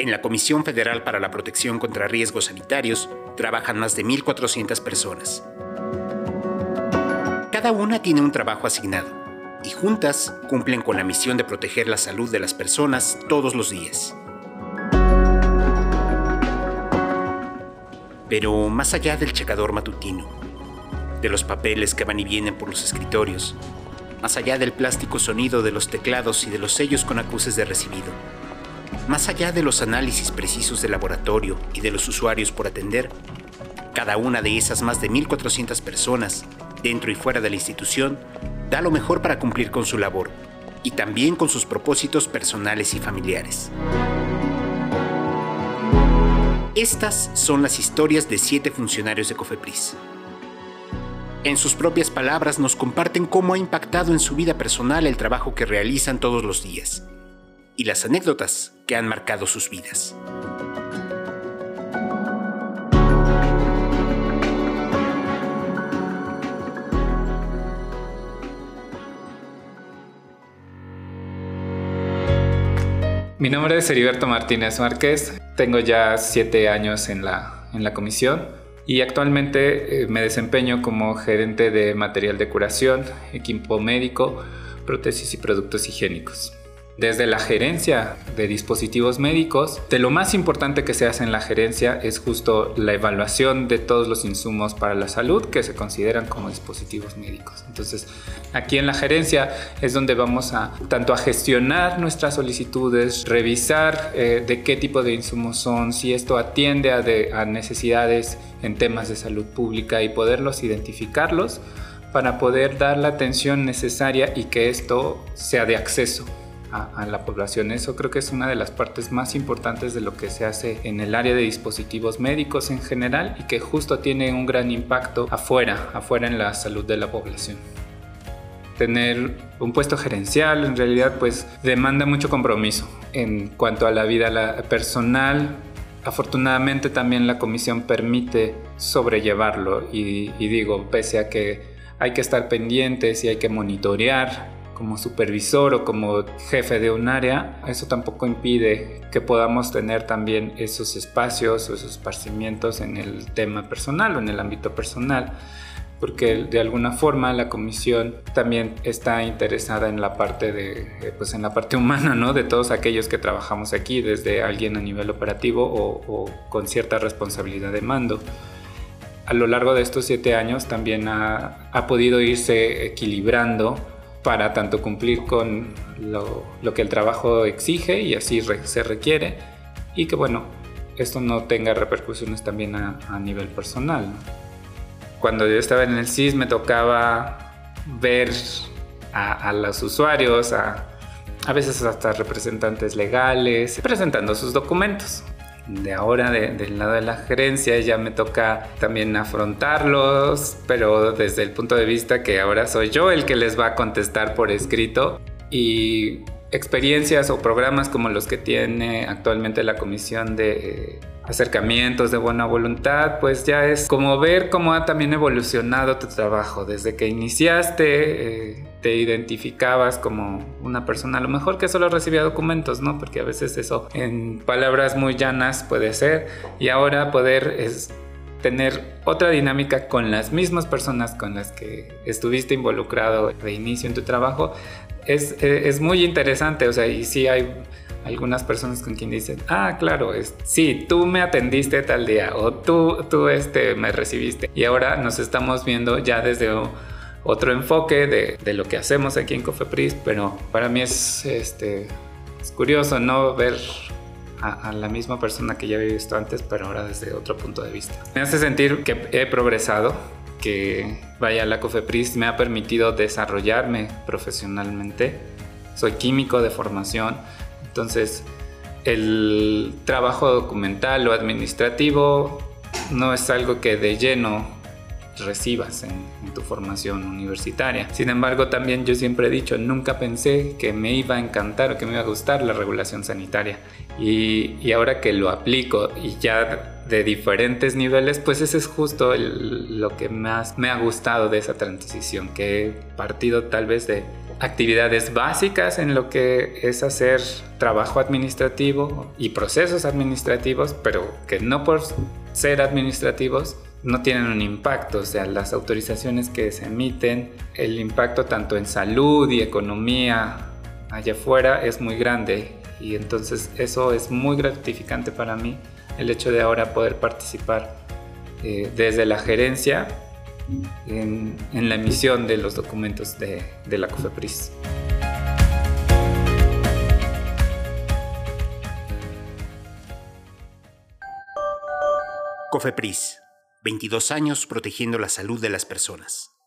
En la Comisión Federal para la Protección contra Riesgos Sanitarios trabajan más de 1.400 personas. Cada una tiene un trabajo asignado y juntas cumplen con la misión de proteger la salud de las personas todos los días. Pero más allá del checador matutino, de los papeles que van y vienen por los escritorios, más allá del plástico sonido de los teclados y de los sellos con acuses de recibido, más allá de los análisis precisos de laboratorio y de los usuarios por atender, cada una de esas más de 1.400 personas, dentro y fuera de la institución, da lo mejor para cumplir con su labor y también con sus propósitos personales y familiares. Estas son las historias de siete funcionarios de Cofepris. En sus propias palabras nos comparten cómo ha impactado en su vida personal el trabajo que realizan todos los días y las anécdotas que han marcado sus vidas. Mi nombre es Heriberto Martínez Márquez, tengo ya siete años en la, en la comisión y actualmente eh, me desempeño como gerente de material de curación, equipo médico, prótesis y productos higiénicos desde la gerencia de dispositivos médicos, de lo más importante que se hace en la gerencia es justo la evaluación de todos los insumos para la salud que se consideran como dispositivos médicos. Entonces, aquí en la gerencia es donde vamos a tanto a gestionar nuestras solicitudes, revisar eh, de qué tipo de insumos son, si esto atiende a, a necesidades en temas de salud pública y poderlos identificarlos para poder dar la atención necesaria y que esto sea de acceso a, la población. Eso creo que es una de las partes más importantes de lo que se hace en el área de dispositivos médicos en general y que justo tiene un gran impacto afuera, afuera en la salud de la población tener un puesto gerencial en realidad pues demanda mucho compromiso en cuanto a la vida personal. Afortunadamente también la comisión permite sobrellevarlo y, y digo, pese a que hay que estar pendientes y hay que monitorear como supervisor o como jefe de un área, eso tampoco impide que podamos tener también esos espacios o esos esparcimientos en el tema personal o en el ámbito personal porque de alguna forma la comisión también está interesada en la parte de eh, pues en la parte humana no de todos aquellos que trabajamos aquí desde alguien a nivel operativo o, o con cierta responsabilidad de mando. A lo largo de estos siete años también ha, ha podido irse equilibrando para tanto cumplir con lo, que el trabajo exige y así se requiere y que bueno, esto no tenga repercusiones también a, nivel personal. Cuando yo estaba en el CIS me tocaba ver a, los usuarios, a, a veces hasta representantes legales, presentando sus documentos de ahora del lado de la gerencia ya me toca también afrontarlos, pero desde el punto de vista que ahora soy yo el que les va a contestar por escrito y experiencias o programas como los que tiene actualmente la Comisión de acercamientos de buena voluntad, pues ya es como ver cómo ha también evolucionado tu trabajo. Desde que iniciaste, eh, te identificabas como una persona, a lo mejor que solo recibía documentos, ¿no? Porque a veces eso en palabras muy llanas puede ser. Y ahora poder es tener otra dinámica con las mismas personas con las que estuviste involucrado de inicio en tu trabajo es, es muy interesante, o sea, y sí hay algunas personas con quien dicen, ah, claro, es, sí, tú me atendiste tal día o tú, tú este, me recibiste. Y ahora nos estamos viendo ya desde otro enfoque de, de lo que hacemos aquí en Cofepris, pero para mí es, este, es curioso, ¿no? Ver a, la misma persona que ya había visto antes, pero ahora desde otro punto de vista. Me hace sentir que he progresado, que vaya, la Cofepris me ha permitido desarrollarme profesionalmente. Soy químico de formación, entonces, el trabajo documental o administrativo no es algo que de lleno recibas en, tu formación universitaria. Sin embargo, también yo siempre he dicho, nunca pensé que me iba a encantar o que me iba a gustar la regulación sanitaria. Y, ahora que lo aplico y ya de diferentes niveles, pues ese es justo lo que más me ha gustado de esa transición, que he partido tal vez de actividades básicas en lo que es hacer trabajo administrativo y procesos administrativos, pero que no por ser administrativos no tienen un impacto, o sea, las autorizaciones que se emiten, el impacto tanto en salud y economía allá afuera es muy grande y entonces eso es muy gratificante para mí, el hecho de ahora poder participar eh, desde la gerencia en, la emisión de los documentos de, de la COFEPRIS. COFEPRIS 22 años protegiendo la salud de las personas.